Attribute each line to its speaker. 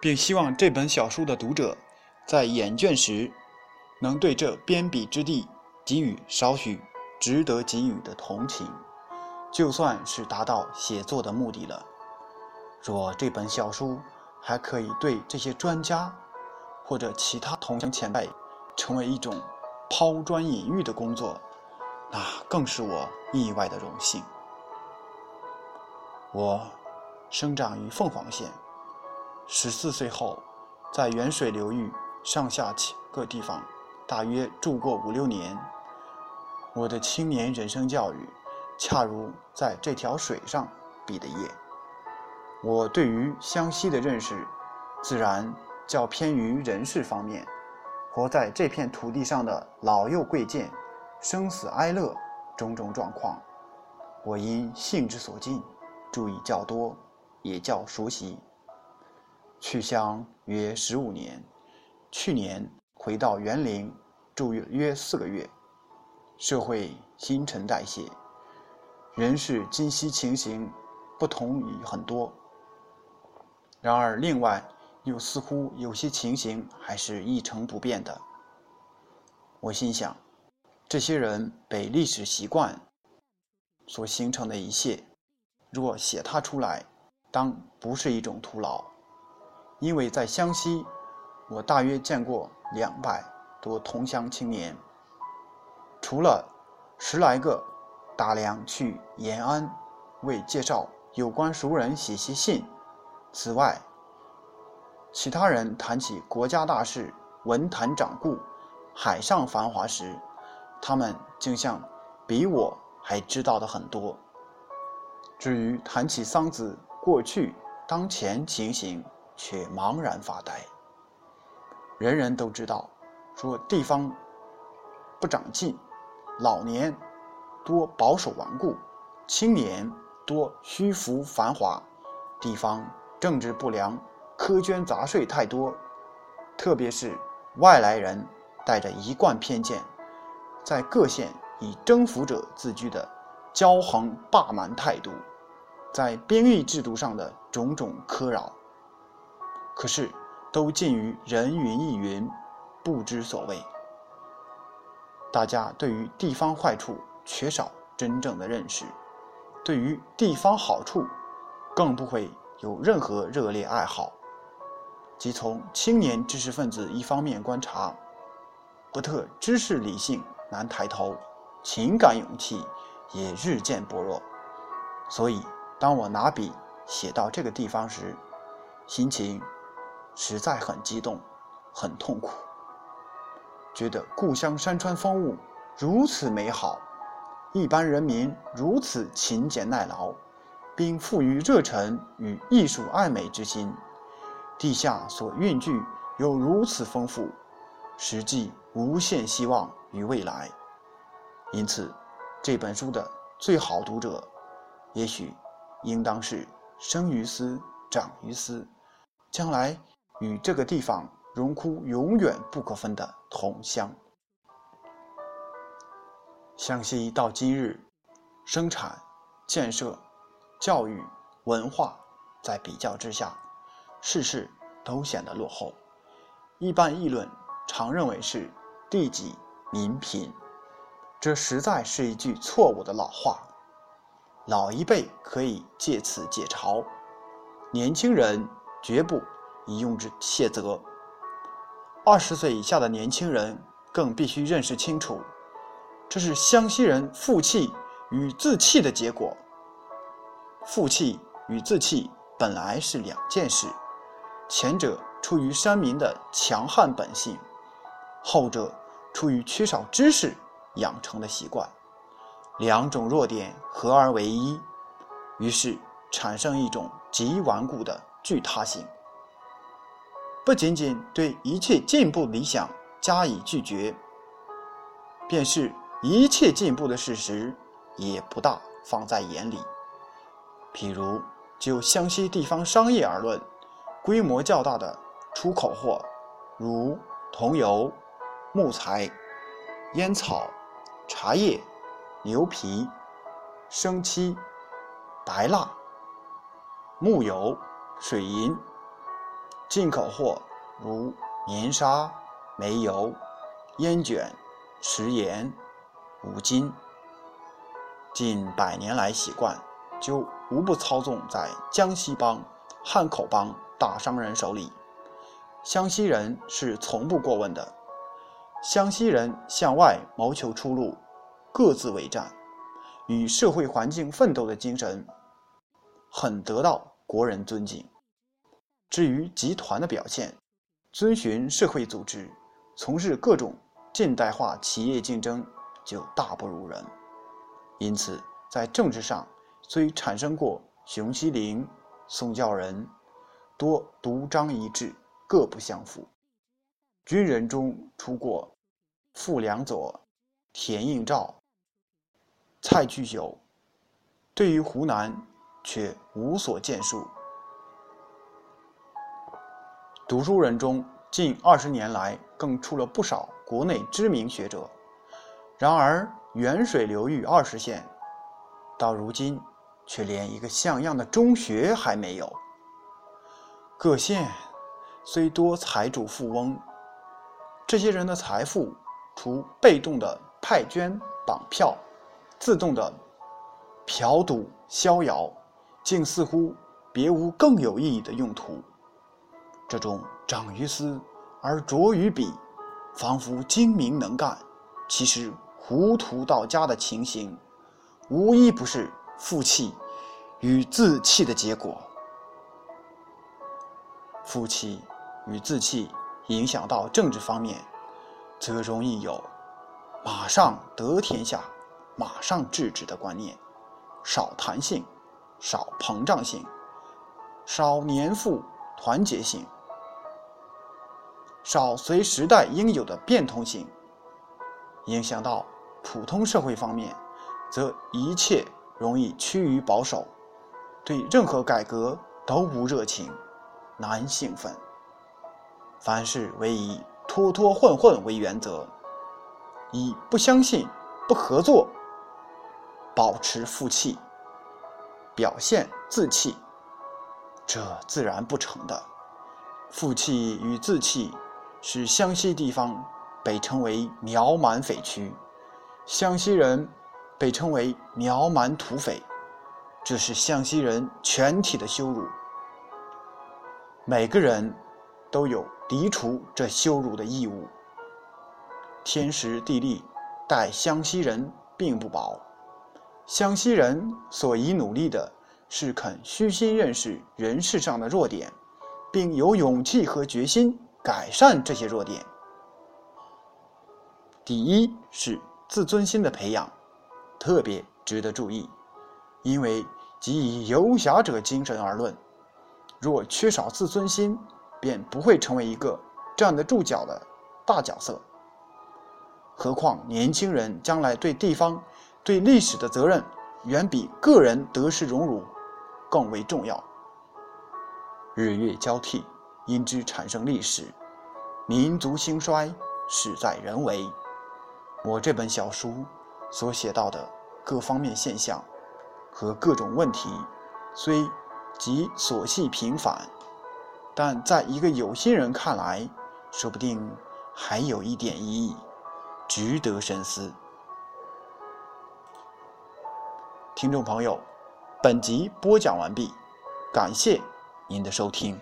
Speaker 1: 并希望这本小书的读者在眼卷时，能对这边鄙之地给予少许值得给予的同情，就算是达到写作的目的了。若这本小书还可以对这些专家或者其他同乡前辈成为一种抛砖引玉的工作，那更是我意外的荣幸。我生长于凤凰县，十四岁后，在沅水流域上下各地方大约住过五六年。我的青年人生教育，恰如在这条水上毕的业。我对于湘西的认识，自然较偏于人事方面。活在这片土地上的老幼贵贱、生死哀乐种种状况，我因性之所近。注意较多，也较熟悉。去乡约十五年，去年回到园林住约四个月。社会新陈代谢，人事今昔情形不同于很多。然而，另外又似乎有些情形还是一成不变的。我心想，这些人被历史习惯所形成的一切。若写他出来，当不是一种徒劳，因为在湘西，我大约见过两百多同乡青年，除了十来个打量去延安为介绍有关熟人写些信，此外，其他人谈起国家大事、文坛掌故、海上繁华时，他们竟像比我还知道的很多。至于谈起桑梓过去、当前情形，却茫然发呆。人人都知道，说地方不长进，老年多保守顽固，青年多虚浮繁华，地方政治不良，苛捐杂税太多，特别是外来人带着一贯偏见，在各县以征服者自居的骄横霸蛮态度。在兵役制度上的种种苛扰，可是都近于人云亦云，不知所谓。大家对于地方坏处缺少真正的认识，对于地方好处，更不会有任何热烈爱好。即从青年知识分子一方面观察，不特知识理性难抬头，情感勇气也日渐薄弱，所以。当我拿笔写到这个地方时，心情实在很激动，很痛苦。觉得故乡山川风物如此美好，一般人民如此勤俭耐劳，并富于热忱与艺术爱美之心，地下所蕴聚又如此丰富，实际无限希望与未来。因此，这本书的最好读者，也许。应当是生于斯，长于斯，将来与这个地方荣枯永远不可分的同乡。湘西到今日，生产、建设、教育、文化，在比较之下，事事都显得落后。一般议论常认为是地瘠民贫，这实在是一句错误的老话。老一辈可以借此解嘲，年轻人绝不以用之谢责。二十岁以下的年轻人更必须认识清楚，这是湘西人负气与自弃的结果。负气与自弃本来是两件事，前者出于山民的强悍本性，后者出于缺少知识养成的习惯。两种弱点合而为一，于是产生一种极顽固的拒他性。不仅仅对一切进步理想加以拒绝，便是一切进步的事实也不大放在眼里。譬如就湘西地方商业而论，规模较大的出口货，如桐油、木材、烟草、茶叶。牛皮、生漆、白蜡、木油、水银、进口货如棉纱、煤油、烟卷、食盐、五金，近百年来习惯就无不操纵在江西帮、汉口帮大商人手里。湘西人是从不过问的，湘西人向外谋求出路，各自为战，与社会环境奋斗的精神，很得到国人尊敬。至于集团的表现，遵循社会组织，从事各种近代化企业竞争，就大不如人。因此，在政治上虽产生过熊希龄、宋教仁，多独章一致。各不相符。军人中出过傅良佐、田应照、蔡巨久，对于湖南却无所建树。读书人中近二十年来更出了不少国内知名学者，然而远水流域二十县，到如今却连一个像样的中学还没有。各县。虽多财主富翁，这些人的财富，除被动的派捐绑票、自动的嫖赌逍遥，竟似乎别无更有意义的用途。这种长于思而拙于笔，仿佛精明能干，其实糊涂到家的情形，无一不是负气与自弃的结果。负气。与自弃影响到政治方面，则容易有马上得天下、马上制止的观念，少弹性、少膨胀性、少年富团结性、少随时代应有的变通性。影响到普通社会方面，则一切容易趋于保守，对任何改革都无热情，难兴奋。凡事唯以拖拖混混为原则，以不相信、不合作，保持负气，表现自弃，这自然不成的。负气与自弃，使湘西地方被称为苗蛮匪区，湘西人被称为苗蛮土匪，这是湘西人全体的羞辱。每个人都有。涤除这羞辱的义务。天时地利待湘西人并不薄，湘西人所宜努力的是肯虚心认识人事上的弱点，并有勇气和决心改善这些弱点。第一是自尊心的培养，特别值得注意，因为即以游侠者精神而论，若缺少自尊心。便不会成为一个站得住脚的大角色。何况年轻人将来对地方、对历史的责任，远比个人得失荣辱更为重要。日月交替，因之产生历史；民族兴衰，事在人为。我这本小书所写到的各方面现象和各种问题，虽极琐细平凡。但在一个有心人看来，说不定还有一点意义，值得深思。听众朋友，本集播讲完毕，感谢您的收听。